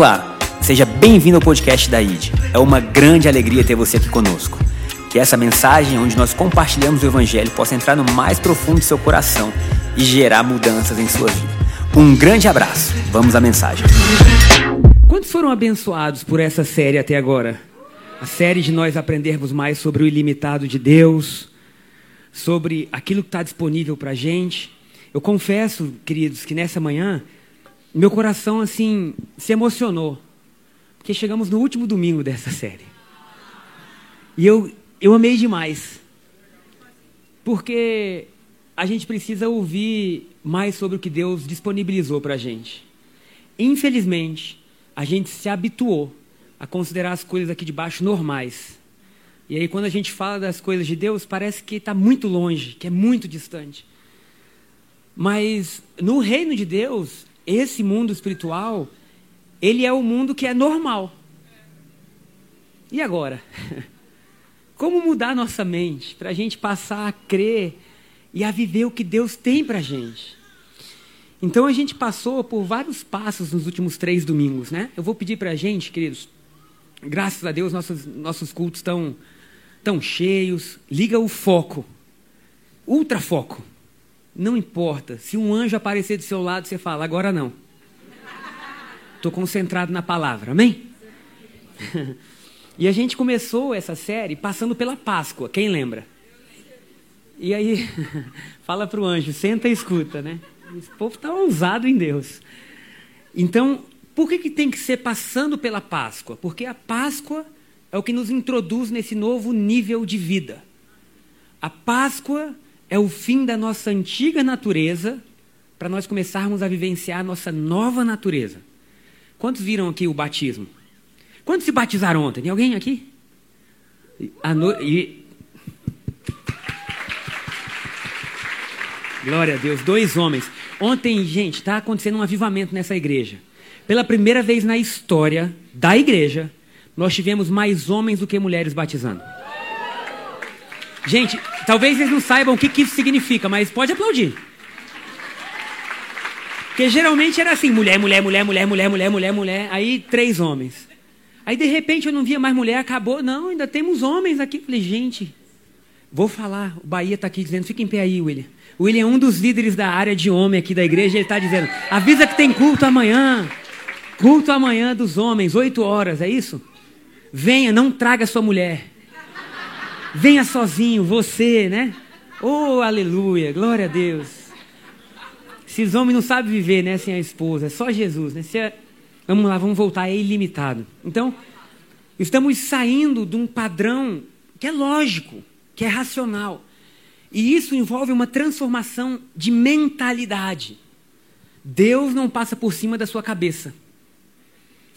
Olá, seja bem-vindo ao podcast da ID. É uma grande alegria ter você aqui conosco. Que essa mensagem, onde nós compartilhamos o Evangelho, possa entrar no mais profundo do seu coração e gerar mudanças em sua vida. Um grande abraço. Vamos à mensagem. Quantos foram abençoados por essa série até agora? A série de nós aprendermos mais sobre o ilimitado de Deus, sobre aquilo que está disponível para a gente. Eu confesso, queridos, que nessa manhã meu coração assim se emocionou, porque chegamos no último domingo dessa série. E eu, eu amei demais, porque a gente precisa ouvir mais sobre o que Deus disponibilizou para a gente. Infelizmente, a gente se habituou a considerar as coisas aqui de baixo normais. E aí, quando a gente fala das coisas de Deus, parece que está muito longe, que é muito distante. Mas no reino de Deus, esse mundo espiritual, ele é o mundo que é normal. E agora? Como mudar nossa mente para a gente passar a crer e a viver o que Deus tem para a gente? Então a gente passou por vários passos nos últimos três domingos, né? Eu vou pedir para a gente, queridos, graças a Deus nossos, nossos cultos estão tão cheios. Liga o foco, ultra foco. Não importa. Se um anjo aparecer do seu lado, você fala, agora não. Estou concentrado na palavra, amém? e a gente começou essa série passando pela Páscoa, quem lembra? E aí, fala para o anjo, senta e escuta, né? Esse povo está ousado em Deus. Então, por que, que tem que ser passando pela Páscoa? Porque a Páscoa é o que nos introduz nesse novo nível de vida. A Páscoa é o fim da nossa antiga natureza para nós começarmos a vivenciar a nossa nova natureza. Quantos viram aqui o batismo? Quantos se batizaram ontem? Tem alguém aqui? No... E... Glória a Deus, dois homens. Ontem, gente, está acontecendo um avivamento nessa igreja. Pela primeira vez na história da igreja, nós tivemos mais homens do que mulheres batizando. Gente, talvez eles não saibam o que, que isso significa, mas pode aplaudir. Porque geralmente era assim: mulher, mulher, mulher, mulher, mulher, mulher, mulher, mulher. Aí três homens. Aí de repente eu não via mais mulher, acabou. Não, ainda temos homens aqui. Falei, gente, vou falar. O Bahia está aqui dizendo: fica em pé aí, William. O William é um dos líderes da área de homem aqui da igreja. Ele está dizendo: avisa que tem culto amanhã. Culto amanhã dos homens, oito horas, é isso? Venha, não traga sua mulher. Venha sozinho, você, né? Oh, aleluia, glória a Deus. Esses homens não sabem viver, né, sem a esposa, é só Jesus, né? É... Vamos lá, vamos voltar, é ilimitado. Então, estamos saindo de um padrão que é lógico, que é racional. E isso envolve uma transformação de mentalidade. Deus não passa por cima da sua cabeça.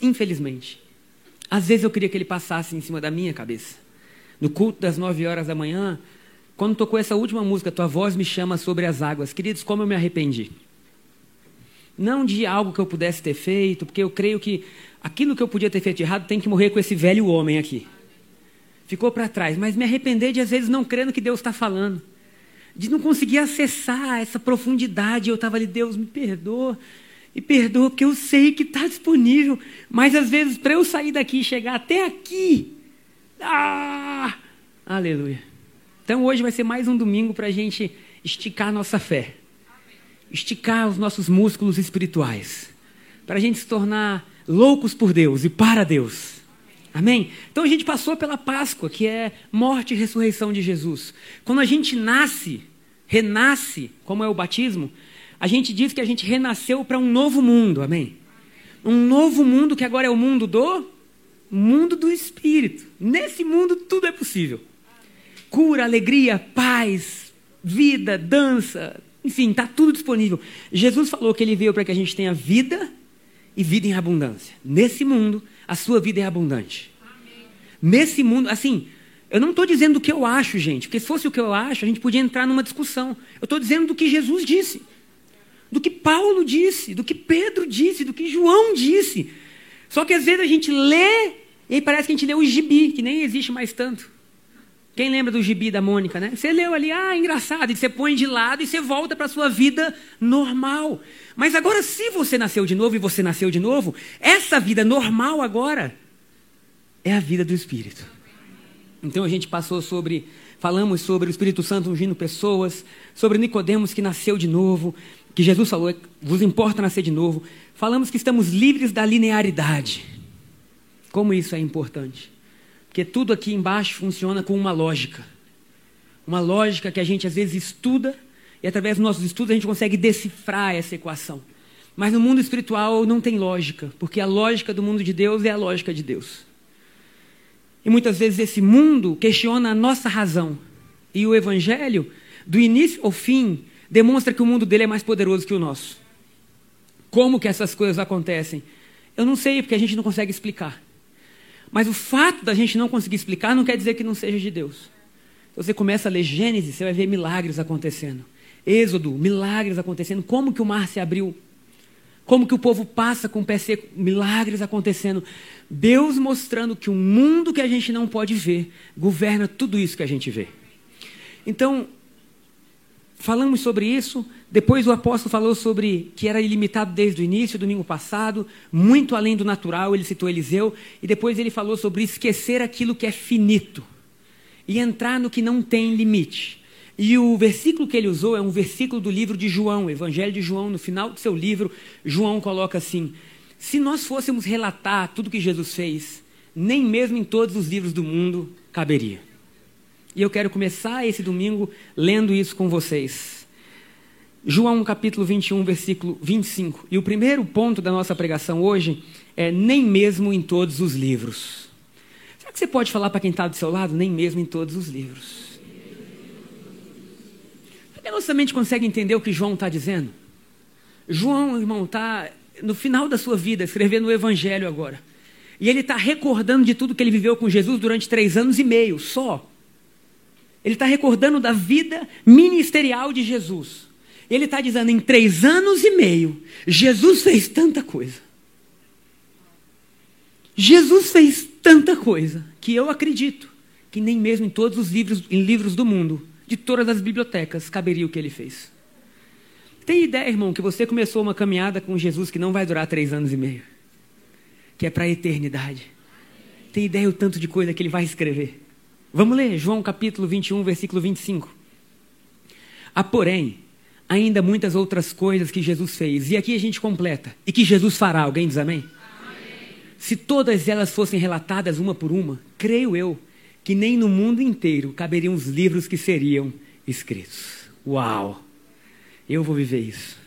Infelizmente. Às vezes eu queria que ele passasse em cima da minha cabeça no culto das nove horas da manhã, quando tocou essa última música, Tua Voz Me Chama Sobre as Águas. Queridos, como eu me arrependi. Não de algo que eu pudesse ter feito, porque eu creio que aquilo que eu podia ter feito de errado tem que morrer com esse velho homem aqui. Ficou para trás, mas me arrepender de às vezes não crer no que Deus está falando. De não conseguir acessar essa profundidade. Eu estava ali, Deus me perdoa. E perdoa, porque eu sei que está disponível. Mas às vezes, para eu sair daqui e chegar até aqui, ah! Aleluia. Então hoje vai ser mais um domingo para a gente esticar nossa fé, esticar os nossos músculos espirituais, para a gente se tornar loucos por Deus e para Deus. Amém? Então a gente passou pela Páscoa, que é morte e ressurreição de Jesus. Quando a gente nasce, renasce, como é o batismo, a gente diz que a gente renasceu para um novo mundo. Amém? Um novo mundo que agora é o mundo do mundo do espírito. Nesse mundo tudo é possível. Cura, alegria, paz, vida, dança, enfim, está tudo disponível. Jesus falou que ele veio para que a gente tenha vida e vida em abundância. Nesse mundo, a sua vida é abundante. Amém. Nesse mundo, assim, eu não estou dizendo o que eu acho, gente, porque se fosse o que eu acho, a gente podia entrar numa discussão. Eu estou dizendo do que Jesus disse, do que Paulo disse, do que Pedro disse, do que João disse. Só que às vezes a gente lê e aí parece que a gente lê o gibi, que nem existe mais tanto. Quem lembra do gibi da Mônica, né? Você leu ali, ah, engraçado, e você põe de lado e você volta para a sua vida normal. Mas agora, se você nasceu de novo e você nasceu de novo, essa vida normal agora é a vida do Espírito. Então a gente passou sobre, falamos sobre o Espírito Santo ungindo pessoas, sobre Nicodemos que nasceu de novo, que Jesus falou, vos importa nascer de novo. Falamos que estamos livres da linearidade. Como isso é importante. Porque tudo aqui embaixo funciona com uma lógica. Uma lógica que a gente às vezes estuda e através dos nossos estudos a gente consegue decifrar essa equação. Mas no mundo espiritual não tem lógica, porque a lógica do mundo de Deus é a lógica de Deus. E muitas vezes esse mundo questiona a nossa razão. E o evangelho, do início ao fim, demonstra que o mundo dele é mais poderoso que o nosso. Como que essas coisas acontecem? Eu não sei, porque a gente não consegue explicar. Mas o fato da gente não conseguir explicar não quer dizer que não seja de Deus. Então você começa a ler Gênesis, você vai ver milagres acontecendo. Êxodo, milagres acontecendo. Como que o mar se abriu? Como que o povo passa com o pé seco? Milagres acontecendo. Deus mostrando que o mundo que a gente não pode ver governa tudo isso que a gente vê. Então, falamos sobre isso. Depois o apóstolo falou sobre que era ilimitado desde o início, domingo passado, muito além do natural, ele citou Eliseu, e depois ele falou sobre esquecer aquilo que é finito e entrar no que não tem limite. E o versículo que ele usou é um versículo do livro de João, Evangelho de João, no final do seu livro, João coloca assim: Se nós fôssemos relatar tudo que Jesus fez, nem mesmo em todos os livros do mundo caberia. E eu quero começar esse domingo lendo isso com vocês. João capítulo 21, versículo 25. E o primeiro ponto da nossa pregação hoje é nem mesmo em todos os livros. Será que você pode falar para quem está do seu lado? Nem mesmo em todos os livros. Será que a nossa mente consegue entender o que João está dizendo? João, irmão, está no final da sua vida, escrevendo o Evangelho agora. E ele está recordando de tudo que ele viveu com Jesus durante três anos e meio, só. Ele está recordando da vida ministerial de Jesus. Ele está dizendo: em três anos e meio, Jesus fez tanta coisa. Jesus fez tanta coisa que eu acredito que nem mesmo em todos os livros, em livros do mundo, de todas as bibliotecas, caberia o que ele fez. Tem ideia, irmão, que você começou uma caminhada com Jesus que não vai durar três anos e meio, que é para a eternidade. Tem ideia o tanto de coisa que ele vai escrever. Vamos ler João capítulo 21, versículo 25. Há, porém, ainda muitas outras coisas que Jesus fez. E aqui a gente completa. E que Jesus fará. Alguém diz amém? amém? Se todas elas fossem relatadas uma por uma, creio eu que nem no mundo inteiro caberiam os livros que seriam escritos. Uau! Eu vou viver isso.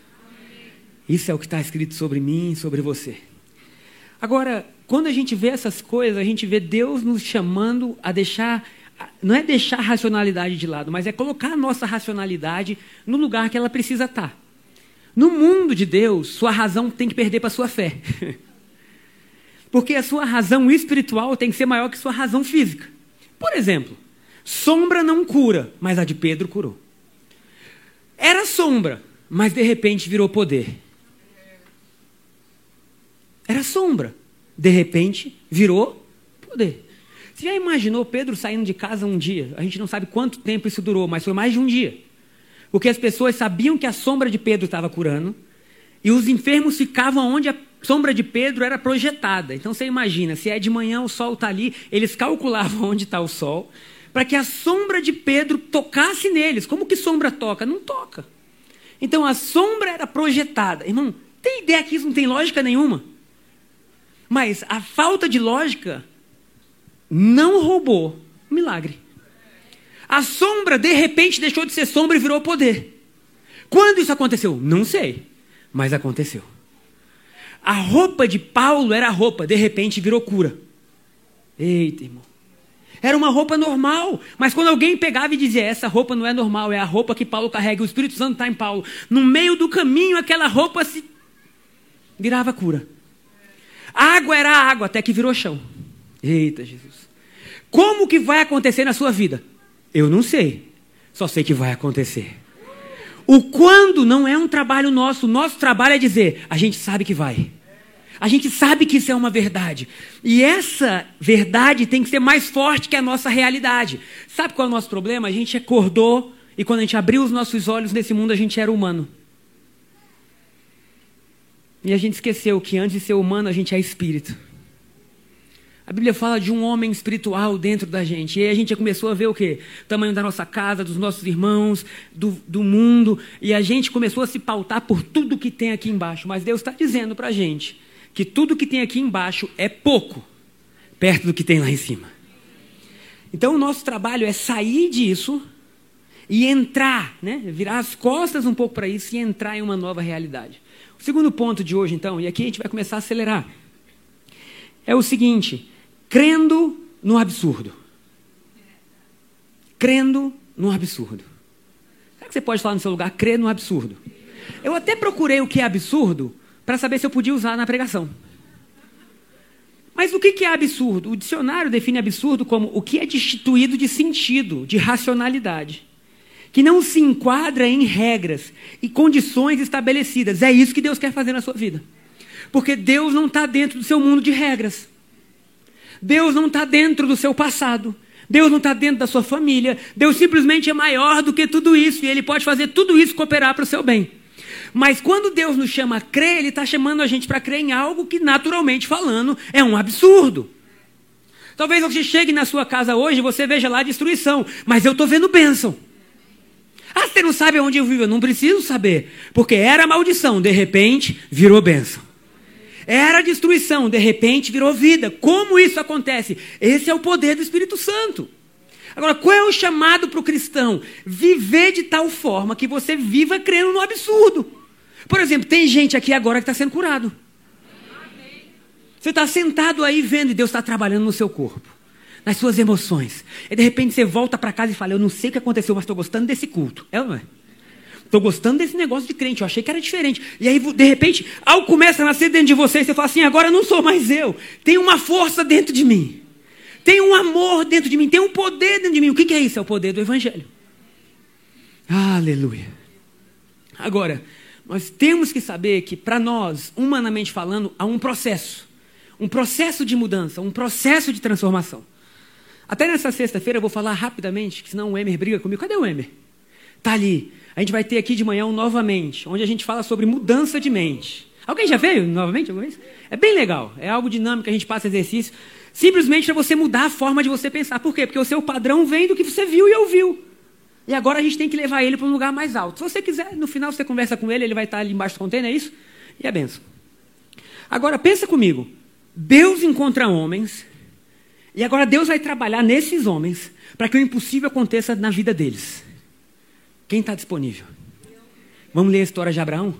Isso é o que está escrito sobre mim e sobre você. Agora, quando a gente vê essas coisas, a gente vê Deus nos chamando a deixar não é deixar a racionalidade de lado, mas é colocar a nossa racionalidade no lugar que ela precisa estar. No mundo de Deus, sua razão tem que perder para sua fé. Porque a sua razão espiritual tem que ser maior que sua razão física. Por exemplo, sombra não cura, mas a de Pedro curou. Era sombra, mas de repente virou poder. Era sombra, de repente virou poder. Você já imaginou Pedro saindo de casa um dia? A gente não sabe quanto tempo isso durou, mas foi mais de um dia. Porque as pessoas sabiam que a sombra de Pedro estava curando, e os enfermos ficavam onde a sombra de Pedro era projetada. Então você imagina, se é de manhã o sol está ali, eles calculavam onde está o sol, para que a sombra de Pedro tocasse neles. Como que sombra toca? Não toca. Então a sombra era projetada. Irmão, tem ideia que isso não tem lógica nenhuma? Mas a falta de lógica não roubou milagre. A sombra, de repente, deixou de ser sombra e virou poder. Quando isso aconteceu? Não sei, mas aconteceu. A roupa de Paulo era roupa, de repente virou cura. Eita, irmão. Era uma roupa normal, mas quando alguém pegava e dizia: Essa roupa não é normal, é a roupa que Paulo carrega, o Espírito Santo está em Paulo. No meio do caminho, aquela roupa se virava cura. A água era água, até que virou chão. Eita, Jesus. Como que vai acontecer na sua vida? Eu não sei. Só sei que vai acontecer. O quando não é um trabalho nosso. Nosso trabalho é dizer, a gente sabe que vai. A gente sabe que isso é uma verdade. E essa verdade tem que ser mais forte que a nossa realidade. Sabe qual é o nosso problema? A gente acordou e quando a gente abriu os nossos olhos nesse mundo, a gente era humano. E a gente esqueceu que antes de ser humano, a gente é espírito. A Bíblia fala de um homem espiritual dentro da gente. E aí a gente já começou a ver o quê? O tamanho da nossa casa, dos nossos irmãos, do, do mundo. E a gente começou a se pautar por tudo que tem aqui embaixo. Mas Deus está dizendo para a gente que tudo que tem aqui embaixo é pouco, perto do que tem lá em cima. Então o nosso trabalho é sair disso e entrar, né? virar as costas um pouco para isso e entrar em uma nova realidade. O segundo ponto de hoje, então, e aqui a gente vai começar a acelerar, é o seguinte: crendo no absurdo. Crendo no absurdo. Será que você pode falar no seu lugar, crer no absurdo? Eu até procurei o que é absurdo para saber se eu podia usar na pregação. Mas o que é absurdo? O dicionário define absurdo como o que é destituído de sentido, de racionalidade, que não se enquadra em regras e condições estabelecidas. É isso que Deus quer fazer na sua vida. Porque Deus não está dentro do seu mundo de regras. Deus não está dentro do seu passado. Deus não está dentro da sua família. Deus simplesmente é maior do que tudo isso. E Ele pode fazer tudo isso cooperar para o seu bem. Mas quando Deus nos chama a crer, Ele está chamando a gente para crer em algo que, naturalmente falando, é um absurdo. Talvez você chegue na sua casa hoje e você veja lá destruição, mas eu estou vendo bênção. Ah, você não sabe onde eu vivo? Eu não preciso saber, porque era maldição, de repente virou bênção. Era destruição, de repente virou vida. Como isso acontece? Esse é o poder do Espírito Santo. Agora, qual é o chamado para o cristão? Viver de tal forma que você viva crendo no absurdo. Por exemplo, tem gente aqui agora que está sendo curado. Você está sentado aí vendo e Deus está trabalhando no seu corpo, nas suas emoções. E de repente você volta para casa e fala: Eu não sei o que aconteceu, mas estou gostando desse culto. É ou não é? Estou gostando desse negócio de crente, eu achei que era diferente. E aí, de repente, algo começa a nascer dentro de você e você fala assim: agora não sou mais eu. Tem uma força dentro de mim. Tem um amor dentro de mim. Tem um poder dentro de mim. O que é isso? É o poder do Evangelho. Aleluia. Agora, nós temos que saber que, para nós, humanamente falando, há um processo. Um processo de mudança, um processo de transformação. Até nessa sexta-feira eu vou falar rapidamente, que senão o Emer briga comigo. Cadê o Emer? Está ali. A gente vai ter aqui de manhã um novamente, onde a gente fala sobre mudança de mente. Alguém já veio novamente alguma vez? É bem legal. É algo dinâmico, a gente passa exercício. Simplesmente para você mudar a forma de você pensar. Por quê? Porque o seu padrão vem do que você viu e ouviu. E agora a gente tem que levar ele para um lugar mais alto. Se você quiser, no final você conversa com ele, ele vai estar ali embaixo do container, é isso? E é benção. Agora, pensa comigo. Deus encontra homens, e agora Deus vai trabalhar nesses homens para que o impossível aconteça na vida deles. Quem está disponível? Vamos ler a história de Abraão?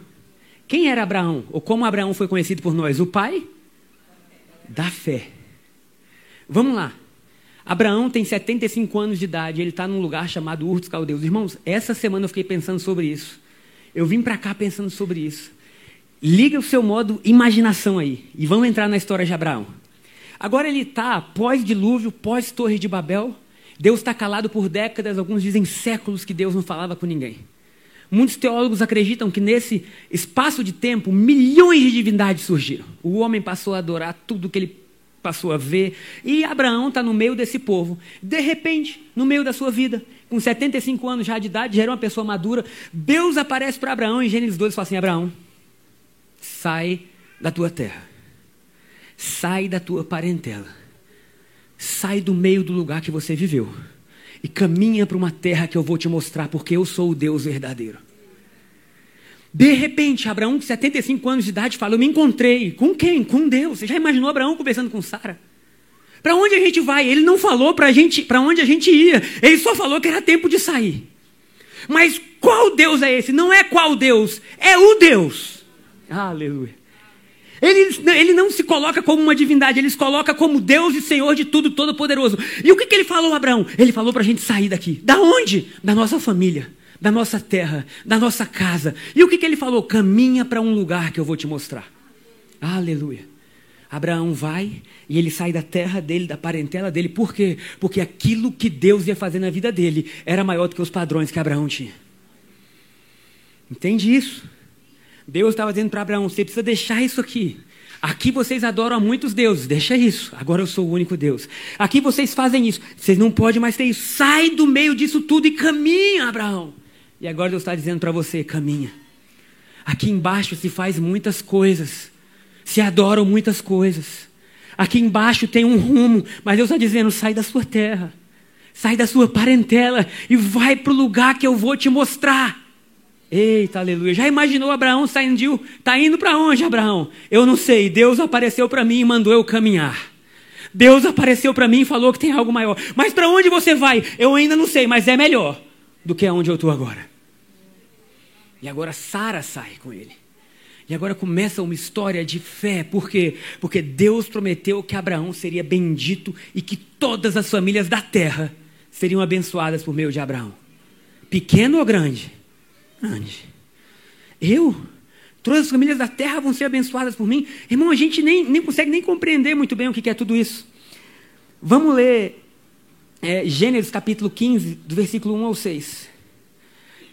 Quem era Abraão? Ou como Abraão foi conhecido por nós? O pai da fé. Vamos lá. Abraão tem 75 anos de idade, ele está num lugar chamado Ur dos Caldeus. Irmãos, essa semana eu fiquei pensando sobre isso. Eu vim para cá pensando sobre isso. Liga o seu modo imaginação aí e vamos entrar na história de Abraão. Agora ele está pós-dilúvio, pós-torre de Babel, Deus está calado por décadas, alguns dizem séculos que Deus não falava com ninguém. Muitos teólogos acreditam que nesse espaço de tempo, milhões de divindades surgiram. O homem passou a adorar tudo que ele passou a ver. E Abraão está no meio desse povo. De repente, no meio da sua vida, com 75 anos já de idade, já era uma pessoa madura, Deus aparece para Abraão em Gênesis 2 e fala assim: Abraão, sai da tua terra, sai da tua parentela Sai do meio do lugar que você viveu e caminha para uma terra que eu vou te mostrar, porque eu sou o Deus verdadeiro. De repente, Abraão, de 75 anos de idade, fala: Eu me encontrei. Com quem? Com Deus. Você já imaginou Abraão conversando com Sara? Para onde a gente vai? Ele não falou para gente, para onde a gente ia. Ele só falou que era tempo de sair. Mas qual Deus é esse? Não é qual Deus, é o Deus. Aleluia. Ele, ele não se coloca como uma divindade, ele se coloca como Deus e Senhor de tudo, todo-poderoso. E o que, que ele falou, Abraão? Ele falou para a gente sair daqui. Da onde? Da nossa família, da nossa terra, da nossa casa. E o que, que ele falou? Caminha para um lugar que eu vou te mostrar. Aleluia. Abraão vai e ele sai da terra dele, da parentela dele. Por quê? Porque aquilo que Deus ia fazer na vida dele era maior do que os padrões que Abraão tinha. Entende isso? Deus estava dizendo para Abraão: você precisa deixar isso aqui. Aqui vocês adoram a muitos deuses, deixa isso. Agora eu sou o único Deus. Aqui vocês fazem isso, vocês não podem mais ter isso. Sai do meio disso tudo e caminha, Abraão. E agora Deus está dizendo para você: caminha. Aqui embaixo se faz muitas coisas, se adoram muitas coisas. Aqui embaixo tem um rumo, mas Deus está dizendo: sai da sua terra, sai da sua parentela e vai para o lugar que eu vou te mostrar. Eita, aleluia. Já imaginou Abraão saindo? Está indo para onde, Abraão? Eu não sei. Deus apareceu para mim e mandou eu caminhar. Deus apareceu para mim e falou que tem algo maior. Mas para onde você vai? Eu ainda não sei, mas é melhor do que aonde eu estou agora. E agora Sara sai com ele. E agora começa uma história de fé, por quê? Porque Deus prometeu que Abraão seria bendito e que todas as famílias da terra seriam abençoadas por meio de Abraão. Pequeno ou grande? Eu? Todas as famílias da terra vão ser abençoadas por mim? Irmão, a gente nem, nem consegue nem compreender muito bem o que é tudo isso. Vamos ler é, Gênesis capítulo 15, do versículo 1 ao 6.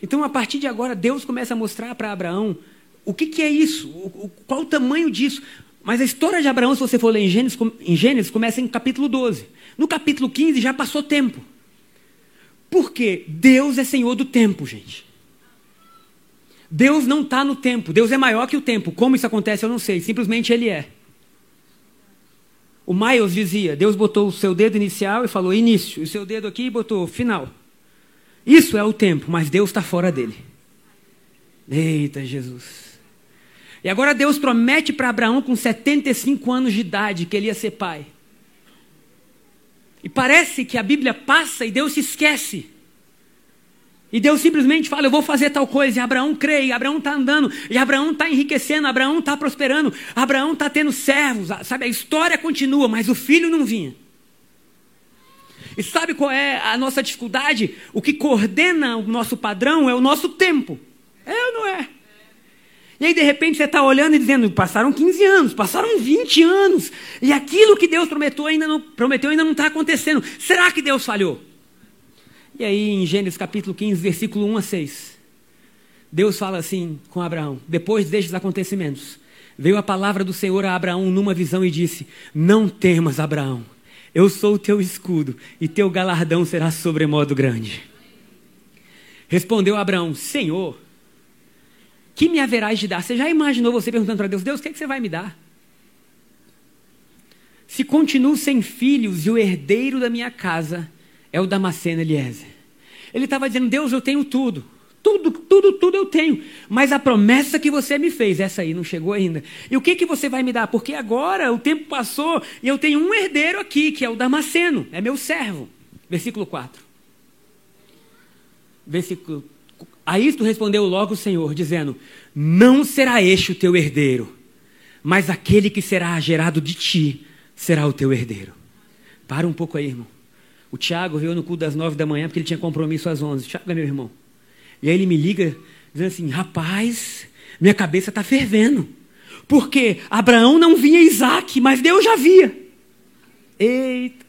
Então, a partir de agora, Deus começa a mostrar para Abraão o que, que é isso? O, o, qual o tamanho disso? Mas a história de Abraão, se você for ler em Gênesis, em Gênesis, começa em capítulo 12. No capítulo 15 já passou tempo. Por quê? Deus é senhor do tempo, gente. Deus não está no tempo. Deus é maior que o tempo. Como isso acontece, eu não sei. Simplesmente Ele é. O Miles dizia: Deus botou o seu dedo inicial e falou início, e o seu dedo aqui botou final. Isso é o tempo, mas Deus está fora dele. Eita Jesus. E agora Deus promete para Abraão, com 75 anos de idade, que ele ia ser pai. E parece que a Bíblia passa e Deus se esquece. E Deus simplesmente fala: Eu vou fazer tal coisa. E Abraão crê, e Abraão está andando, e Abraão está enriquecendo, Abraão está prosperando, Abraão está tendo servos. Sabe, a história continua, mas o filho não vinha. E sabe qual é a nossa dificuldade? O que coordena o nosso padrão é o nosso tempo. É ou não é? E aí, de repente, você está olhando e dizendo: passaram 15 anos, passaram 20 anos, e aquilo que Deus prometeu ainda não está acontecendo. Será que Deus falhou? E aí, em Gênesis capítulo 15, versículo 1 a 6, Deus fala assim com Abraão: depois destes acontecimentos, veio a palavra do Senhor a Abraão numa visão e disse: Não temas, Abraão, eu sou o teu escudo, e teu galardão será sobremodo grande. Respondeu Abraão: Senhor, que me haverás de dar? Você já imaginou você perguntando para Deus: Deus, o que, é que você vai me dar? Se continuo sem filhos e o herdeiro da minha casa é o Damasceno Eliezer. Ele estava dizendo: Deus, eu tenho tudo. Tudo, tudo, tudo eu tenho. Mas a promessa que você me fez, essa aí não chegou ainda. E o que, que você vai me dar? Porque agora o tempo passou e eu tenho um herdeiro aqui, que é o Damasceno, é meu servo. Versículo 4. Versículo a isto respondeu logo o Senhor, dizendo: Não será este o teu herdeiro, mas aquele que será gerado de ti será o teu herdeiro. Para um pouco aí, irmão. O Tiago veio no culto das nove da manhã porque ele tinha compromisso às onze. Tiago é meu irmão. E aí ele me liga dizendo assim: Rapaz, minha cabeça está fervendo. Porque Abraão não via Isaac, mas Deus já via. Eita.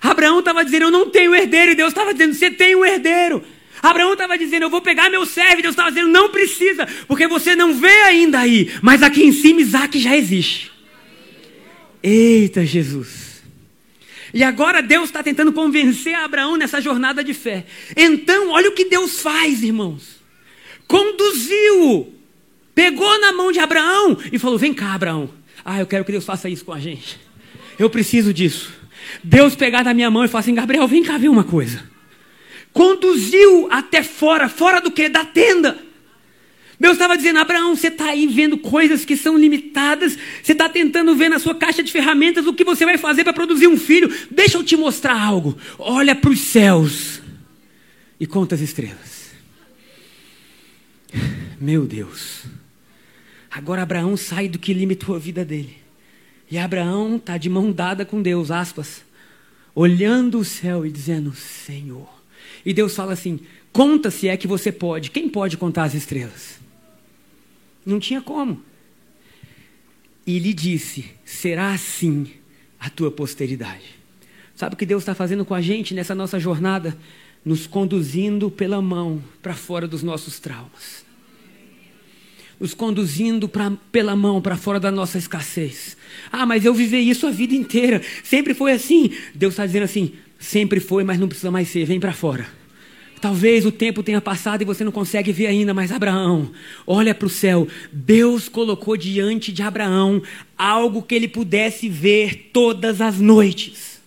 Abraão estava dizendo: Eu não tenho herdeiro. E Deus estava dizendo: Você tem um herdeiro. Abraão estava dizendo: Eu vou pegar meu servo. E Deus estava dizendo: Não precisa, porque você não vê ainda aí. Mas aqui em cima, Isaac já existe. Eita Jesus. E agora Deus está tentando convencer Abraão nessa jornada de fé. Então, olha o que Deus faz, irmãos. Conduziu, pegou na mão de Abraão e falou: Vem cá, Abraão. Ah, eu quero que Deus faça isso com a gente. Eu preciso disso. Deus pegar na minha mão e falar assim: Gabriel, vem cá ver uma coisa conduziu até fora, fora do que? Da tenda. Deus estava dizendo, Abraão, você está aí vendo coisas que são limitadas, você está tentando ver na sua caixa de ferramentas o que você vai fazer para produzir um filho. Deixa eu te mostrar algo. Olha para os céus e conta as estrelas. Meu Deus. Agora Abraão sai do que limitou a vida dele. E Abraão está de mão dada com Deus, aspas, olhando o céu e dizendo: Senhor, e Deus fala assim: conta se é que você pode. Quem pode contar as estrelas? Não tinha como. E lhe disse: será assim a tua posteridade. Sabe o que Deus está fazendo com a gente nessa nossa jornada? Nos conduzindo pela mão para fora dos nossos traumas nos conduzindo pra, pela mão para fora da nossa escassez. Ah, mas eu vivi isso a vida inteira, sempre foi assim. Deus está dizendo assim: sempre foi, mas não precisa mais ser, vem para fora. Talvez o tempo tenha passado e você não consegue ver ainda, mas Abraão, olha para o céu. Deus colocou diante de Abraão algo que ele pudesse ver todas as noites.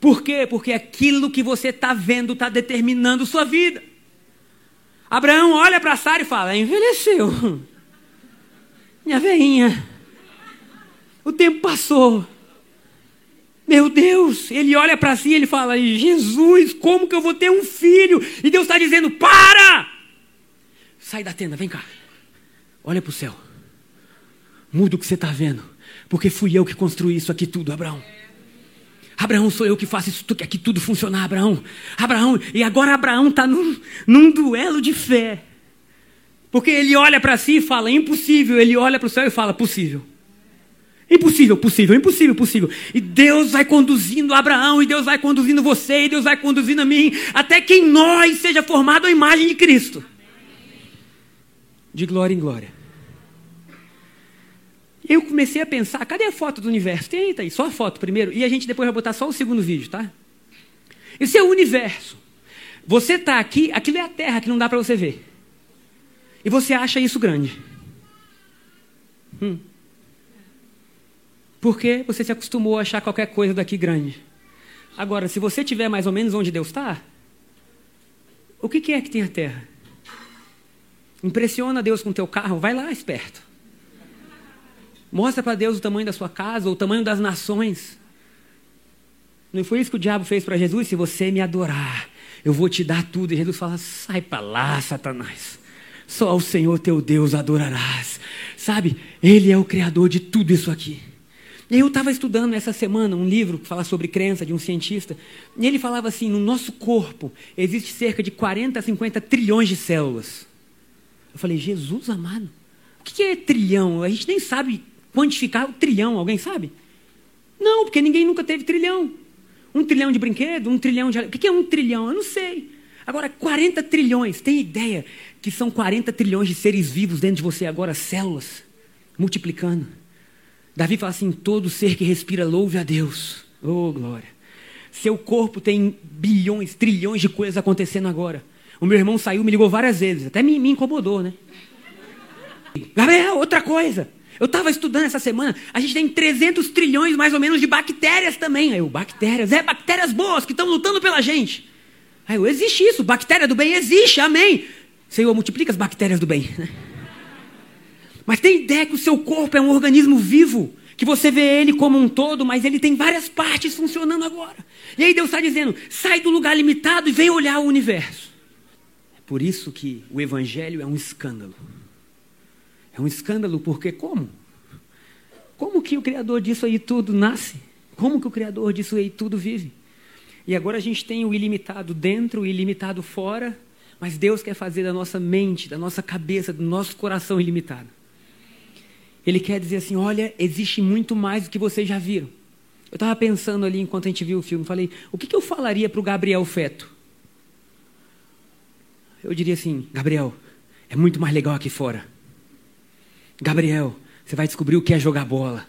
Por quê? Porque aquilo que você está vendo está determinando sua vida. Abraão olha para Sara e fala: envelheceu. Minha veinha. O tempo passou. Meu Deus, ele olha para si e ele fala: Jesus, como que eu vou ter um filho? E Deus está dizendo: para! Sai da tenda, vem cá. Olha para o céu. Muda o que você está vendo. Porque fui eu que construí isso aqui tudo, Abraão. Abraão, sou eu que faço isso aqui tudo funcionar, Abraão. Abraão, e agora Abraão está num, num duelo de fé. Porque ele olha para si e fala: impossível. Ele olha para o céu e fala: possível. Impossível, possível, impossível, possível. E Deus vai conduzindo Abraão, e Deus vai conduzindo você, e Deus vai conduzindo a mim, até que em nós seja formada a imagem de Cristo. De glória em glória. Eu comecei a pensar, cadê a foto do universo? Tem aí, só a foto primeiro, e a gente depois vai botar só o segundo vídeo, tá? Esse é o universo. Você está aqui, aquilo é a Terra que não dá para você ver. E você acha isso grande. Hum. Porque você se acostumou a achar qualquer coisa daqui grande. Agora, se você estiver mais ou menos onde Deus está, o que é que tem a terra? Impressiona Deus com o teu carro? Vai lá, esperto. Mostra para Deus o tamanho da sua casa, o tamanho das nações. Não foi isso que o diabo fez para Jesus? Se você me adorar, eu vou te dar tudo. E Jesus fala: sai para lá, Satanás. Só ao Senhor teu Deus adorarás. Sabe, Ele é o Criador de tudo isso aqui. E eu estava estudando essa semana um livro que fala sobre crença de um cientista, e ele falava assim: no nosso corpo existe cerca de 40 a 50 trilhões de células. Eu falei, Jesus amado, o que é trilhão? A gente nem sabe quantificar o trilhão, alguém sabe? Não, porque ninguém nunca teve trilhão. Um trilhão de brinquedo, um trilhão de. O que é um trilhão? Eu não sei. Agora, 40 trilhões, tem ideia que são 40 trilhões de seres vivos dentro de você agora, células, multiplicando. Davi fala assim: todo ser que respira, louve a Deus. Oh, glória. Seu corpo tem bilhões, trilhões de coisas acontecendo agora. O meu irmão saiu, me ligou várias vezes, até me, me incomodou, né? Gabriel, outra coisa. Eu estava estudando essa semana, a gente tem 300 trilhões mais ou menos de bactérias também. Aí eu, bactérias, é, bactérias boas que estão lutando pela gente. Aí eu, existe isso, bactéria do bem existe, amém. Senhor, multiplica as bactérias do bem. Né? Mas tem ideia que o seu corpo é um organismo vivo, que você vê ele como um todo, mas ele tem várias partes funcionando agora. E aí Deus está dizendo: sai do lugar limitado e vem olhar o universo. É por isso que o Evangelho é um escândalo. É um escândalo porque como? Como que o Criador disso aí tudo nasce? Como que o Criador disso aí tudo vive? E agora a gente tem o ilimitado dentro, o ilimitado fora, mas Deus quer fazer da nossa mente, da nossa cabeça, do nosso coração ilimitado. Ele quer dizer assim: olha, existe muito mais do que vocês já viram. Eu estava pensando ali enquanto a gente viu o filme, falei: o que, que eu falaria para o Gabriel Feto? Eu diria assim: Gabriel, é muito mais legal aqui fora. Gabriel, você vai descobrir o que é jogar bola.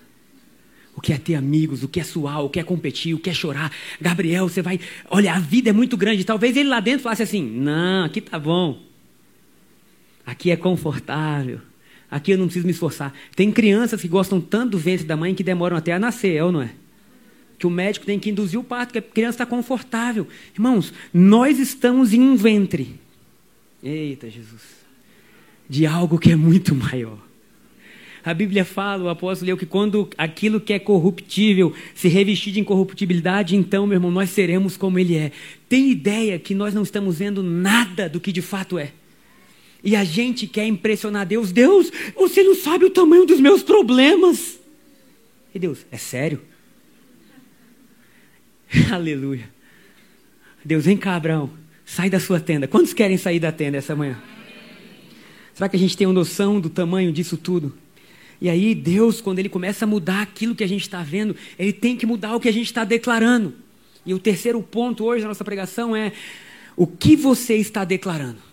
O que é ter amigos, o que é suar, o que é competir, o que é chorar. Gabriel, você vai. Olha, a vida é muito grande. Talvez ele lá dentro falasse assim: não, aqui tá bom. Aqui é confortável. Aqui eu não preciso me esforçar. Tem crianças que gostam tanto do ventre da mãe que demoram até a nascer, é ou não é? Que o médico tem que induzir o parto, que a criança está confortável. Irmãos, nós estamos em um ventre. Eita Jesus. De algo que é muito maior. A Bíblia fala, o apóstolo leu, que quando aquilo que é corruptível se revestir de incorruptibilidade, então, meu irmão, nós seremos como ele é. Tem ideia que nós não estamos vendo nada do que de fato é. E a gente quer impressionar Deus. Deus, você não sabe o tamanho dos meus problemas. E Deus, é sério? Aleluia. Deus, vem cá, Abraão. Sai da sua tenda. Quantos querem sair da tenda essa manhã? Será que a gente tem uma noção do tamanho disso tudo? E aí, Deus, quando Ele começa a mudar aquilo que a gente está vendo, Ele tem que mudar o que a gente está declarando. E o terceiro ponto hoje da nossa pregação é: o que você está declarando?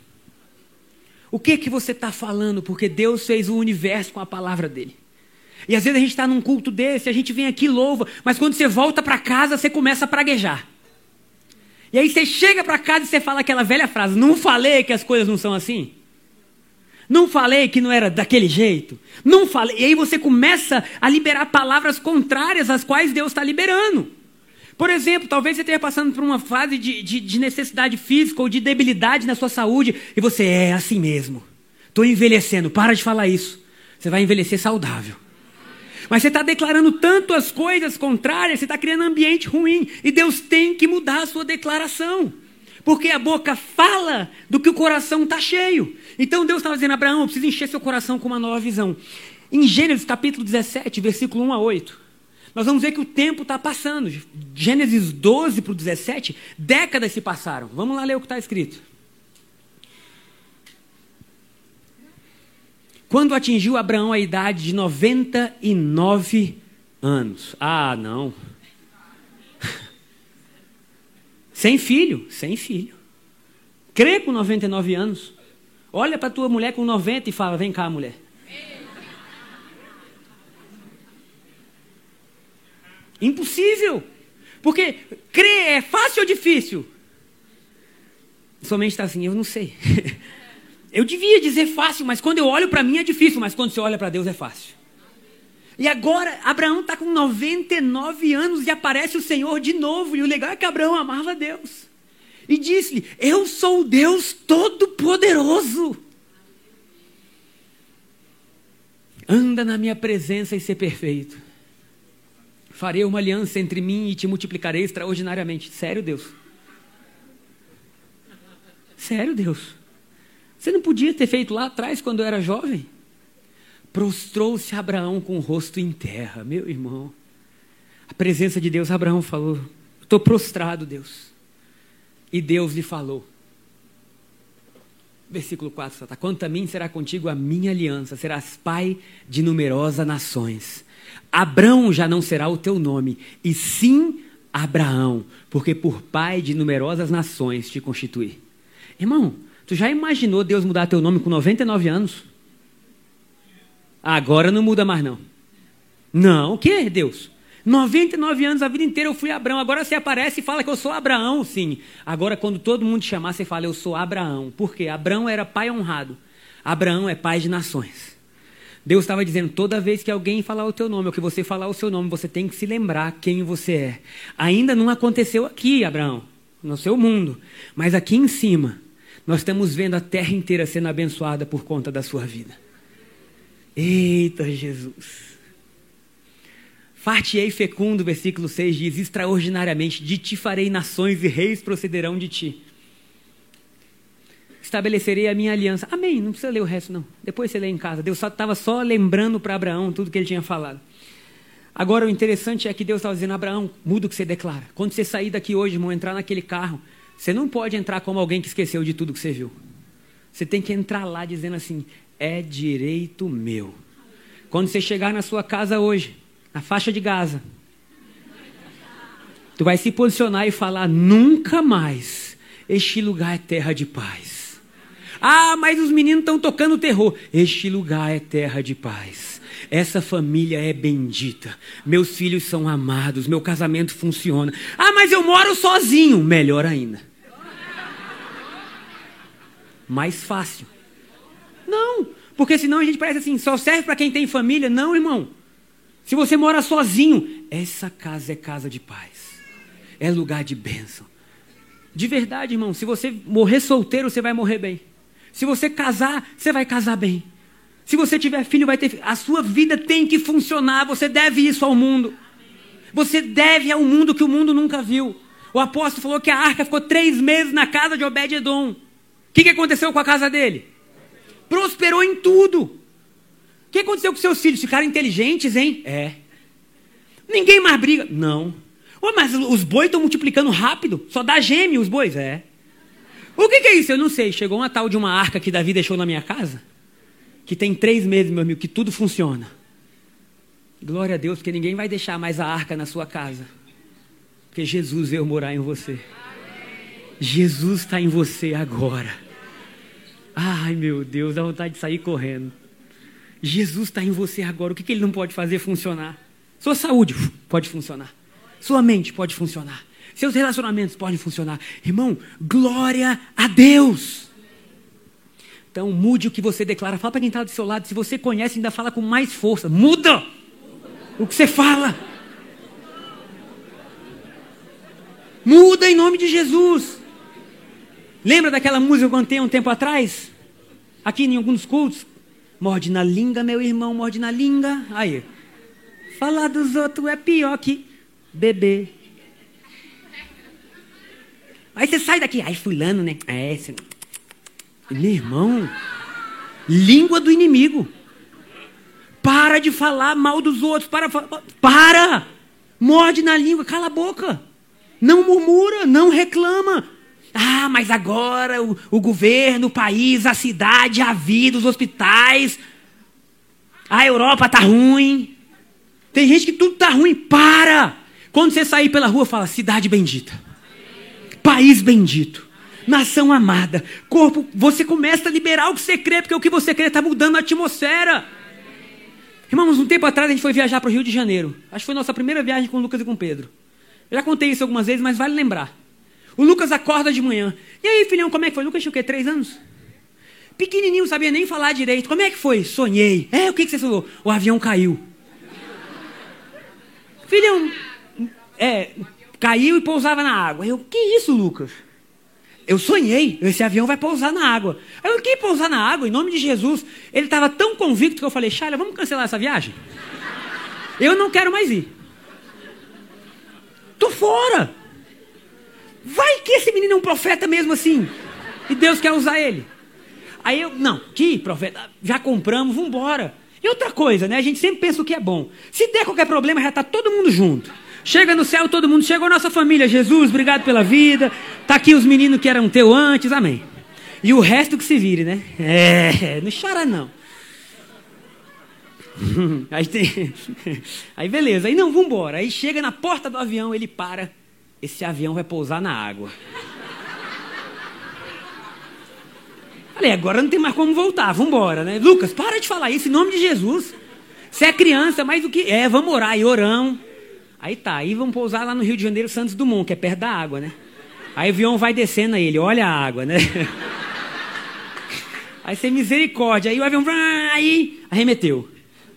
O que que você está falando? Porque Deus fez o universo com a palavra dele. E às vezes a gente está num culto desse, a gente vem aqui louva, mas quando você volta para casa, você começa a praguejar. E aí você chega para casa e você fala aquela velha frase: Não falei que as coisas não são assim? Não falei que não era daquele jeito? Não falei. E aí você começa a liberar palavras contrárias às quais Deus está liberando. Por exemplo, talvez você esteja passando por uma fase de, de, de, necessidade física ou de debilidade na sua saúde e você é assim mesmo. Estou envelhecendo, para de falar isso. Você vai envelhecer saudável. Mas você está declarando tanto as coisas contrárias, você está criando um ambiente ruim. E Deus tem que mudar a sua declaração. Porque a boca fala do que o coração está cheio. Então Deus estava dizendo, Abraão, eu preciso encher seu coração com uma nova visão. Em Gênesis capítulo 17, versículo 1 a 8. Nós vamos ver que o tempo está passando. Gênesis 12 para o 17, décadas se passaram. Vamos lá ler o que está escrito. Quando atingiu Abraão a idade de 99 anos. Ah, não. sem filho, sem filho. Crê com 99 anos. Olha para tua mulher com 90 e fala: Vem cá, mulher. Impossível. Porque crer é fácil ou difícil? Somente está assim, eu não sei. eu devia dizer fácil, mas quando eu olho para mim é difícil, mas quando você olha para Deus é fácil. E agora, Abraão está com 99 anos e aparece o Senhor de novo. E o legal é que Abraão amava Deus. E disse-lhe: Eu sou o Deus Todo-Poderoso. Anda na minha presença e ser perfeito. Farei uma aliança entre mim e te multiplicarei extraordinariamente. Sério, Deus? Sério, Deus? Você não podia ter feito lá atrás quando eu era jovem? Prostrou-se Abraão com o rosto em terra, meu irmão. A presença de Deus, Abraão falou: Estou prostrado, Deus. E Deus lhe falou. Versículo 4, tá? Quanto a mim será contigo a minha aliança, serás pai de numerosas nações. Abrão já não será o teu nome, e sim Abraão, porque por pai de numerosas nações te constituí. Irmão, tu já imaginou Deus mudar teu nome com 99 anos? Agora não muda mais não. Não, o que, Deus? 99 anos, a vida inteira eu fui Abraão. Agora você aparece e fala que eu sou Abraão, sim. Agora, quando todo mundo te chamar, você fala, eu sou Abraão. Por quê? Abraão era pai honrado. Abraão é pai de nações. Deus estava dizendo: toda vez que alguém falar o teu nome, ou que você falar o seu nome, você tem que se lembrar quem você é. Ainda não aconteceu aqui, Abraão, no seu mundo, mas aqui em cima, nós estamos vendo a terra inteira sendo abençoada por conta da sua vida. Eita Jesus! Fartei fecundo, versículo 6 diz: extraordinariamente, de ti farei nações e reis procederão de ti estabelecerei a minha aliança. Amém. Não precisa ler o resto, não. Depois você lê em casa. Deus estava só, só lembrando para Abraão tudo que ele tinha falado. Agora, o interessante é que Deus estava dizendo: Abraão, muda o que você declara. Quando você sair daqui hoje, irmão, entrar naquele carro, você não pode entrar como alguém que esqueceu de tudo que você viu. Você tem que entrar lá dizendo assim: é direito meu. Quando você chegar na sua casa hoje, na faixa de Gaza, tu vai se posicionar e falar: nunca mais este lugar é terra de paz. Ah, mas os meninos estão tocando terror. Este lugar é terra de paz. Essa família é bendita. Meus filhos são amados. Meu casamento funciona. Ah, mas eu moro sozinho. Melhor ainda. Mais fácil. Não, porque senão a gente parece assim, só serve para quem tem família. Não, irmão. Se você mora sozinho, essa casa é casa de paz. É lugar de bênção. De verdade, irmão, se você morrer solteiro, você vai morrer bem. Se você casar, você vai casar bem. Se você tiver filho, vai ter filho. A sua vida tem que funcionar. Você deve isso ao mundo. Você deve ao mundo que o mundo nunca viu. O apóstolo falou que a arca ficou três meses na casa de Obed-Edom. O que, que aconteceu com a casa dele? Prosperou em tudo. O que aconteceu com seus filhos? Ficaram inteligentes, hein? É. Ninguém mais briga? Não. Oh, mas os bois estão multiplicando rápido. Só dá gêmeo os bois? É. O que, que, é isso? Eu não sei. Chegou uma tal de uma arca que Davi deixou na minha casa, que tem três meses, meu amigo, que tudo funciona. Glória a Deus, porque ninguém vai deixar mais a arca na sua casa. Porque Jesus veio morar em você. Jesus está em você agora. Ai, meu Deus, dá vontade de sair correndo. Jesus está em você agora, o que, que ele não pode fazer funcionar? Sua saúde pode funcionar. Sua mente pode funcionar. Seus relacionamentos podem funcionar. Irmão, glória a Deus. Então, mude o que você declara. Fala para quem está do seu lado. Se você conhece, ainda fala com mais força. Muda o que você fala. Muda em nome de Jesus. Lembra daquela música que eu cantei um tempo atrás? Aqui em alguns cultos. Morde na língua, meu irmão, morde na língua. Aí. Falar dos outros é pior que beber. Aí você sai daqui, ai, fulano, né? É, esse... Meu irmão, língua do inimigo. Para de falar mal dos outros. Para, para! Morde na língua, cala a boca. Não murmura, não reclama. Ah, mas agora o, o governo, o país, a cidade, a vida, os hospitais. A Europa está ruim. Tem gente que tudo está ruim. Para! Quando você sair pela rua, fala: cidade bendita país bendito, nação amada, corpo, você começa a liberar o que você crê, porque o que você crê está mudando a atmosfera. Irmãos, um tempo atrás a gente foi viajar para o Rio de Janeiro. Acho que foi nossa primeira viagem com o Lucas e com o Pedro. Eu já contei isso algumas vezes, mas vale lembrar. O Lucas acorda de manhã. E aí, filhão, como é que foi? O Lucas tinha o quê? Três anos? Pequenininho, sabia nem falar direito. Como é que foi? Sonhei. É, o que, que você falou? O avião caiu. Filhão, é, Caiu e pousava na água. Eu, que isso, Lucas? Eu sonhei, esse avião vai pousar na água. Eu, que pousar na água? Em nome de Jesus. Ele estava tão convicto que eu falei, Shaila, vamos cancelar essa viagem? Eu não quero mais ir. Tô fora. Vai que esse menino é um profeta mesmo assim. E Deus quer usar ele. Aí eu, não, que profeta? Já compramos, vamos embora. E outra coisa, né? A gente sempre pensa o que é bom. Se der qualquer problema, já está todo mundo junto. Chega no céu todo mundo, chegou nossa família. Jesus, obrigado pela vida. Tá aqui os meninos que eram teu antes, amém. E o resto que se vire, né? É, não chora não. Aí tem. Aí beleza, aí não, vambora. Aí chega na porta do avião, ele para. Esse avião vai pousar na água. Falei, agora não tem mais como voltar, vambora, né? Lucas, para de falar isso em nome de Jesus. Você é criança, mais do que. É, vamos orar, e orão. Aí tá, aí vamos pousar lá no Rio de Janeiro, Santos Dumont, que é perto da água, né? Aí o avião vai descendo a ele, olha a água, né? Aí sem misericórdia, aí o avião aí arremeteu.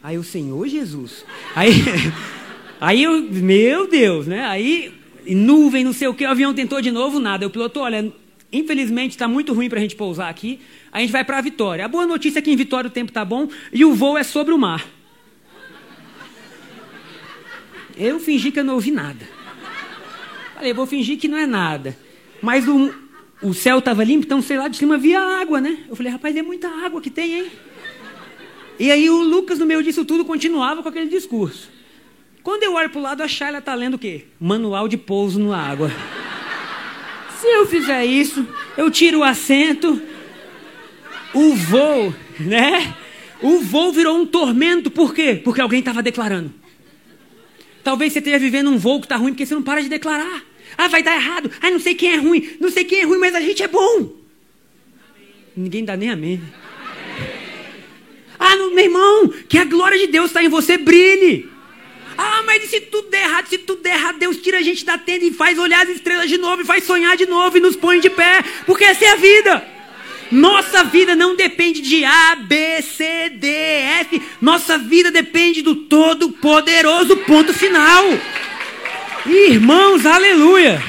Aí o Senhor Jesus. Aí, aí eu, meu Deus, né? Aí nuvem, não sei o que, o avião tentou de novo, nada. O piloto, olha, infelizmente está muito ruim para a gente pousar aqui. A gente vai para Vitória. A boa notícia é que em Vitória o tempo está bom e o voo é sobre o mar. Eu fingi que eu não ouvi nada. Falei, vou fingir que não é nada. Mas o, o céu estava limpo, então sei lá de cima via água, né? Eu falei, rapaz, é muita água que tem, hein? E aí o Lucas, no meio disso tudo, continuava com aquele discurso. Quando eu olho para o lado, a Shayla está lendo o quê? Manual de pouso na água. Se eu fizer isso, eu tiro o assento, o voo, né? O voo virou um tormento, por quê? Porque alguém estava declarando. Talvez você esteja vivendo um voo que está ruim porque você não para de declarar. Ah, vai dar errado. Ah, não sei quem é ruim. Não sei quem é ruim, mas a gente é bom. Amém. Ninguém dá nem amém. Ah, meu irmão, que a glória de Deus está em você, brilhe. Ah, mas e se tudo der errado, se tudo der errado, Deus tira a gente da tenda e faz olhar as estrelas de novo, e faz sonhar de novo e nos põe de pé, porque essa é a vida. Nossa vida não depende de A, B, C, D, F. Nossa vida depende do Todo-Poderoso, ponto final. Irmãos, aleluia.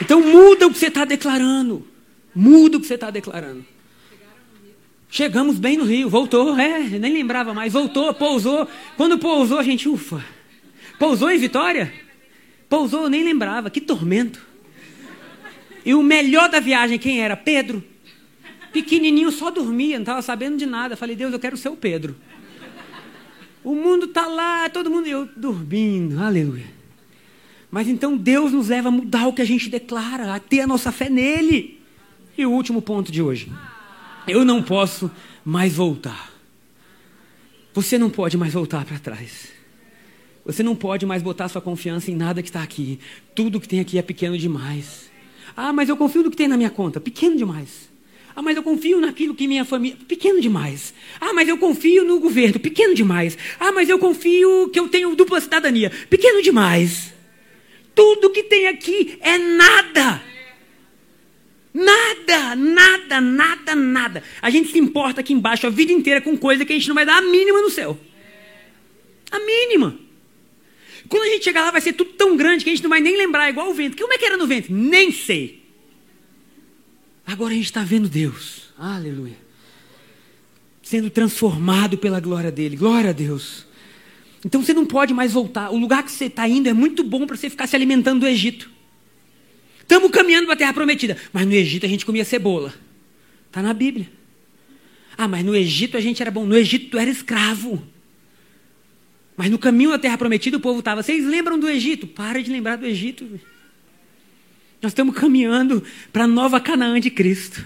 Então muda o que você está declarando. Muda o que você está declarando. Chegamos bem no Rio, voltou, é, nem lembrava mais, voltou, pousou. Quando pousou, a gente, ufa. Pousou em Vitória? Pousou, nem lembrava, que tormento. E o melhor da viagem, quem era? Pedro. Pequenininho, só dormia, não estava sabendo de nada. Falei, Deus, eu quero ser o Pedro. O mundo está lá, todo mundo, eu dormindo, aleluia. Mas então Deus nos leva a mudar o que a gente declara, a ter a nossa fé nele. E o último ponto de hoje. Eu não posso mais voltar. Você não pode mais voltar para trás. Você não pode mais botar sua confiança em nada que está aqui. Tudo que tem aqui é pequeno demais. Ah, mas eu confio no que tem na minha conta. Pequeno demais. Ah, mas eu confio naquilo que minha família. Pequeno demais. Ah, mas eu confio no governo. Pequeno demais. Ah, mas eu confio que eu tenho dupla cidadania. Pequeno demais. Tudo que tem aqui é nada. Nada, nada, nada, nada. A gente se importa aqui embaixo a vida inteira com coisa que a gente não vai dar a mínima no céu. A mínima. Quando a gente chegar lá, vai ser tudo tão grande que a gente não vai nem lembrar, igual o vento. Como é que era no vento? Nem sei. Agora a gente está vendo Deus. Aleluia. Sendo transformado pela glória dele. Glória a Deus. Então você não pode mais voltar. O lugar que você está indo é muito bom para você ficar se alimentando do Egito. Estamos caminhando para a terra prometida. Mas no Egito a gente comia cebola. Está na Bíblia. Ah, mas no Egito a gente era bom. No Egito tu era escravo. Mas no caminho da terra prometida o povo estava. Vocês lembram do Egito? Para de lembrar do Egito. Nós estamos caminhando para a nova Canaã de Cristo.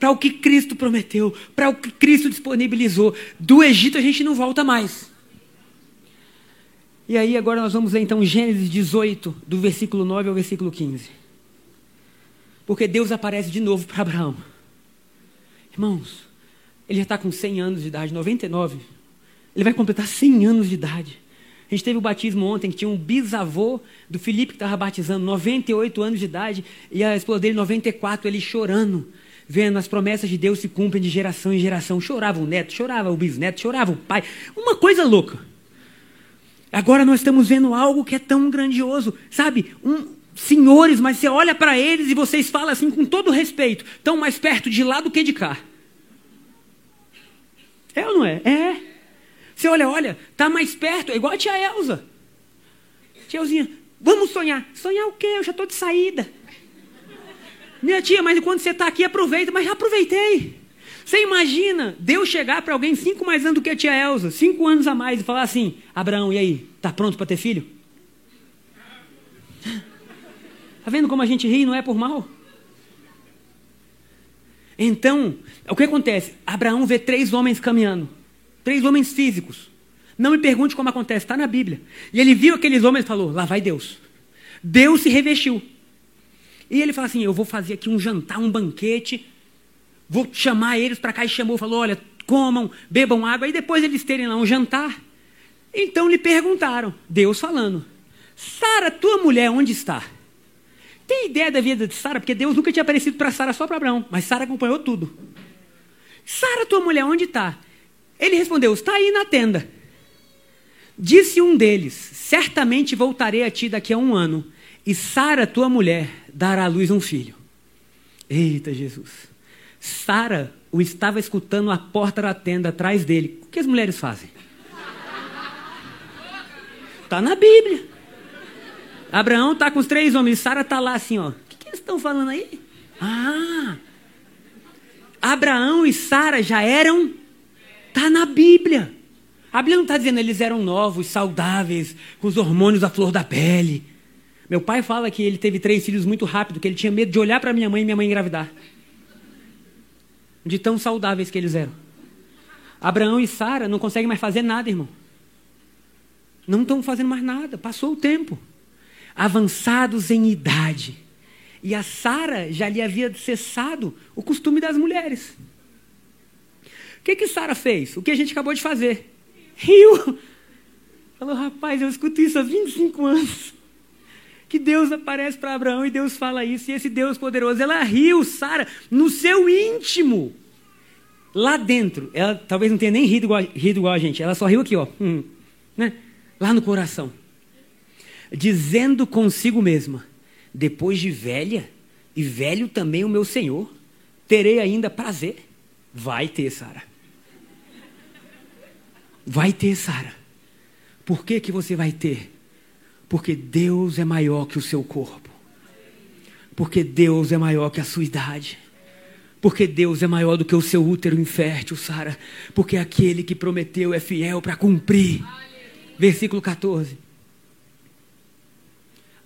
Para o que Cristo prometeu, para o que Cristo disponibilizou. Do Egito a gente não volta mais. E aí agora nós vamos ler então Gênesis 18, do versículo 9 ao versículo 15. Porque Deus aparece de novo para Abraão. Irmãos, ele já está com 100 anos de idade, 99. Ele vai completar 100 anos de idade. A gente teve o batismo ontem, que tinha um bisavô do Felipe que estava batizando, 98 anos de idade, e a esposa dele, 94, ele chorando, vendo as promessas de Deus se cumprem de geração em geração. Chorava o neto, chorava o bisneto, chorava o pai. Uma coisa louca. Agora nós estamos vendo algo que é tão grandioso, sabe? Um, senhores, mas você olha para eles e vocês falam assim com todo respeito, estão mais perto de lá do que de cá. É ou não é? É. Você olha, olha, tá mais perto, é igual a tia Elza. Tia Elzinha, vamos sonhar. Sonhar o quê? Eu já estou de saída. Minha tia, mas quando você está aqui, aproveita. Mas já aproveitei. Você imagina Deus chegar para alguém cinco mais anos do que a tia Elza, cinco anos a mais, e falar assim: Abraão, e aí? Tá pronto para ter filho? Tá vendo como a gente ri não é por mal? Então, o que acontece? Abraão vê três homens caminhando. Três homens físicos. Não me pergunte como acontece, está na Bíblia. E ele viu aqueles homens e falou: lá vai Deus. Deus se revestiu. E ele fala assim: eu vou fazer aqui um jantar, um banquete. Vou chamar eles para cá. E chamou, falou: olha, comam, bebam água. E depois eles terem lá um jantar. Então lhe perguntaram, Deus falando: Sara, tua mulher, onde está? Tem ideia da vida de Sara? Porque Deus nunca tinha aparecido para Sara só para Abraão, mas Sara acompanhou tudo. Sara, tua mulher, onde está? Ele respondeu: Está aí na tenda. Disse um deles: Certamente voltarei a ti daqui a um ano, e Sara, tua mulher, dará à luz um filho. Eita Jesus! Sara o estava escutando à porta da tenda atrás dele. O que as mulheres fazem? Está na Bíblia. Abraão está com os três homens, Sara está lá assim, ó. O que, que eles estão falando aí? Ah! Abraão e Sara já eram Está na Bíblia. A Bíblia não está dizendo eles eram novos, saudáveis, com os hormônios à flor da pele. Meu pai fala que ele teve três filhos muito rápido, que ele tinha medo de olhar para minha mãe e minha mãe engravidar. De tão saudáveis que eles eram. Abraão e Sara não conseguem mais fazer nada, irmão. Não estão fazendo mais nada, passou o tempo. Avançados em idade. E a Sara já lhe havia cessado o costume das mulheres. O que, que Sara fez? O que a gente acabou de fazer. Riu. Falou, rapaz, eu escuto isso há 25 anos. Que Deus aparece para Abraão e Deus fala isso, e esse Deus poderoso. Ela riu, Sara, no seu íntimo. Lá dentro. Ela talvez não tenha nem rido igual, rido igual a gente. Ela só riu aqui, ó. Hum, né? Lá no coração. Dizendo consigo mesma: Depois de velha, e velho também o meu Senhor, terei ainda prazer. Vai ter, Sara. Vai ter, Sara. Por que, que você vai ter? Porque Deus é maior que o seu corpo. Porque Deus é maior que a sua idade. Porque Deus é maior do que o seu útero infértil, Sara. Porque aquele que prometeu é fiel para cumprir. Versículo 14.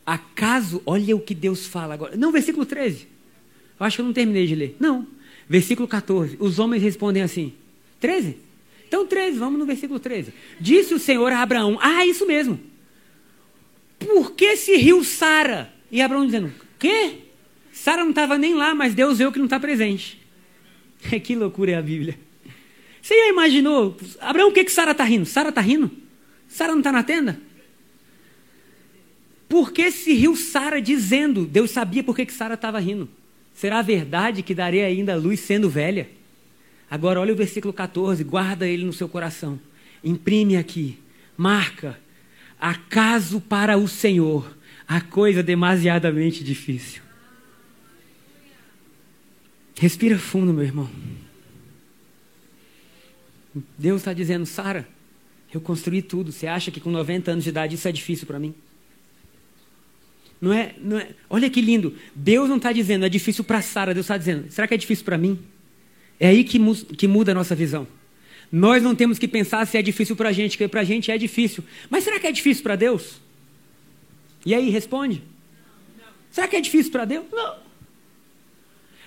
Acaso, olha o que Deus fala agora. Não, versículo 13. Eu acho que eu não terminei de ler. Não. Versículo 14. Os homens respondem assim: 13? Então, 13, vamos no versículo 13. Disse o Senhor a Abraão: Ah, isso mesmo. Por que se riu Sara? E Abraão dizendo: Quê? Sara não estava nem lá, mas Deus viu que não está presente. que loucura é a Bíblia. Você já imaginou? Abraão, o que, que Sara está rindo? Sara está rindo? Sara não está na tenda? Por que se riu Sara dizendo? Deus sabia por que, que Sara estava rindo. Será verdade que darei ainda luz sendo velha? Agora olha o versículo 14, guarda ele no seu coração. Imprime aqui, marca. Acaso para o Senhor a coisa demasiadamente difícil. Respira fundo, meu irmão. Deus está dizendo, Sara, eu construí tudo. Você acha que com 90 anos de idade isso é difícil para mim? Não é, não é. Olha que lindo. Deus não está dizendo é difícil para Sara. Deus está dizendo, será que é difícil para mim? É aí que, que muda a nossa visão. Nós não temos que pensar se é difícil para a gente, porque para a gente é difícil. Mas será que é difícil para Deus? E aí, responde. Será que é difícil para Deus? Não.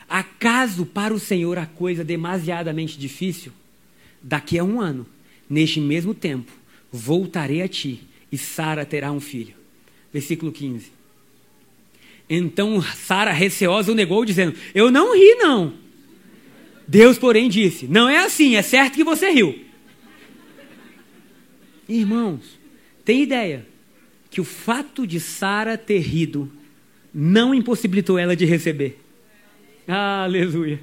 Acaso para o Senhor a coisa demasiadamente difícil? Daqui a um ano, neste mesmo tempo, voltarei a ti e Sara terá um filho. Versículo 15. Então Sara, receosa, o negou, dizendo: Eu não ri, não. Deus, porém, disse: Não é assim, é certo que você riu. Irmãos, tem ideia que o fato de Sara ter rido não impossibilitou ela de receber. Aleluia.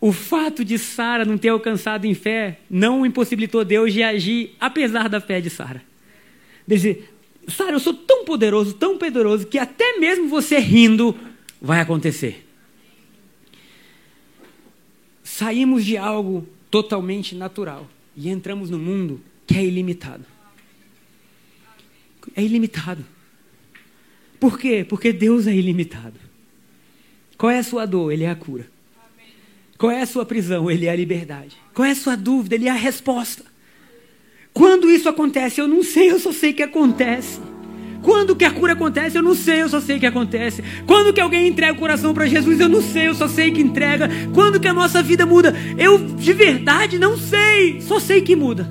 O fato de Sara não ter alcançado em fé não impossibilitou Deus de agir apesar da fé de Sara. Dizer, Sara, eu sou tão poderoso, tão poderoso, que até mesmo você rindo vai acontecer. Saímos de algo totalmente natural e entramos no mundo que é ilimitado. É ilimitado. Por quê? Porque Deus é ilimitado. Qual é a sua dor? Ele é a cura. Qual é a sua prisão? Ele é a liberdade. Qual é a sua dúvida? Ele é a resposta. Quando isso acontece, eu não sei, eu só sei que acontece. Quando que a cura acontece, eu não sei, eu só sei que acontece. Quando que alguém entrega o coração para Jesus, eu não sei, eu só sei que entrega. Quando que a nossa vida muda, eu de verdade não sei, só sei que muda.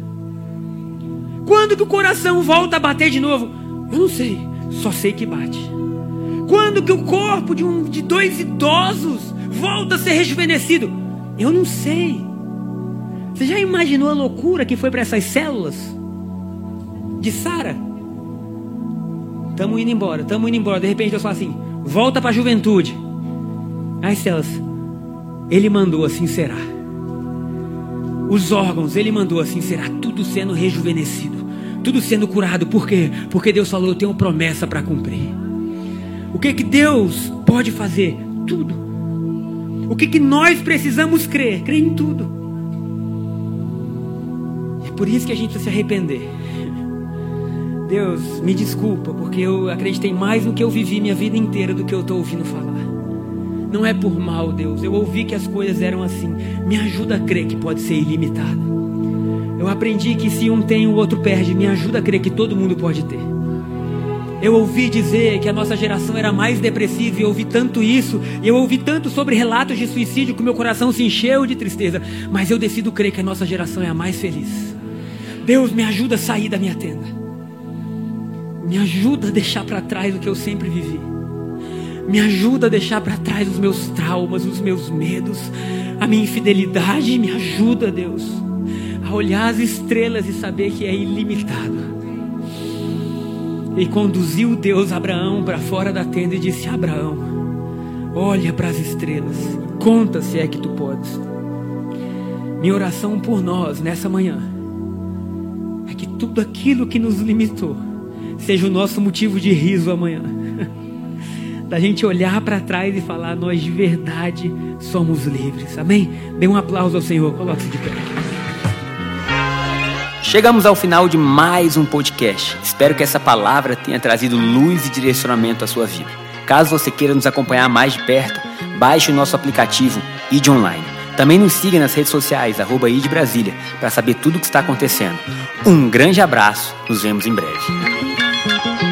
Quando que o coração volta a bater de novo, eu não sei, só sei que bate. Quando que o corpo de, um, de dois idosos volta a ser rejuvenescido, eu não sei. Você já imaginou a loucura que foi para essas células de Sara? Estamos indo embora, estamos indo embora. De repente Deus fala assim: volta para a juventude. As células, Ele mandou assim será. Os órgãos, Ele mandou assim será. Tudo sendo rejuvenescido, tudo sendo curado. Por quê? Porque Deus falou: eu tenho promessa para cumprir. O que que Deus pode fazer? Tudo. O que que nós precisamos crer? Crer em tudo. Por isso que a gente precisa se arrepender. Deus, me desculpa, porque eu acreditei mais no que eu vivi minha vida inteira do que eu estou ouvindo falar. Não é por mal, Deus. Eu ouvi que as coisas eram assim. Me ajuda a crer que pode ser ilimitado. Eu aprendi que se um tem, o outro perde. Me ajuda a crer que todo mundo pode ter. Eu ouvi dizer que a nossa geração era mais depressiva e eu ouvi tanto isso, e eu ouvi tanto sobre relatos de suicídio que meu coração se encheu de tristeza, mas eu decido crer que a nossa geração é a mais feliz. Deus me ajuda a sair da minha tenda. Me ajuda a deixar para trás o que eu sempre vivi. Me ajuda a deixar para trás os meus traumas, os meus medos, a minha infidelidade. Me ajuda, Deus, a olhar as estrelas e saber que é ilimitado. E conduziu Deus Abraão para fora da tenda e disse: Abraão, olha para as estrelas, conta se é que tu podes. Minha oração por nós nessa manhã que tudo aquilo que nos limitou seja o nosso motivo de riso amanhã. da gente olhar para trás e falar: nós de verdade somos livres. Amém? Dê um aplauso ao Senhor, coloque-se de pé. Chegamos ao final de mais um podcast. Espero que essa palavra tenha trazido luz e direcionamento à sua vida. Caso você queira nos acompanhar mais de perto, baixe o nosso aplicativo ID Online. Também nos siga nas redes sociais, arroba ID Brasília, para saber tudo o que está acontecendo. Um grande abraço, nos vemos em breve. Thank you.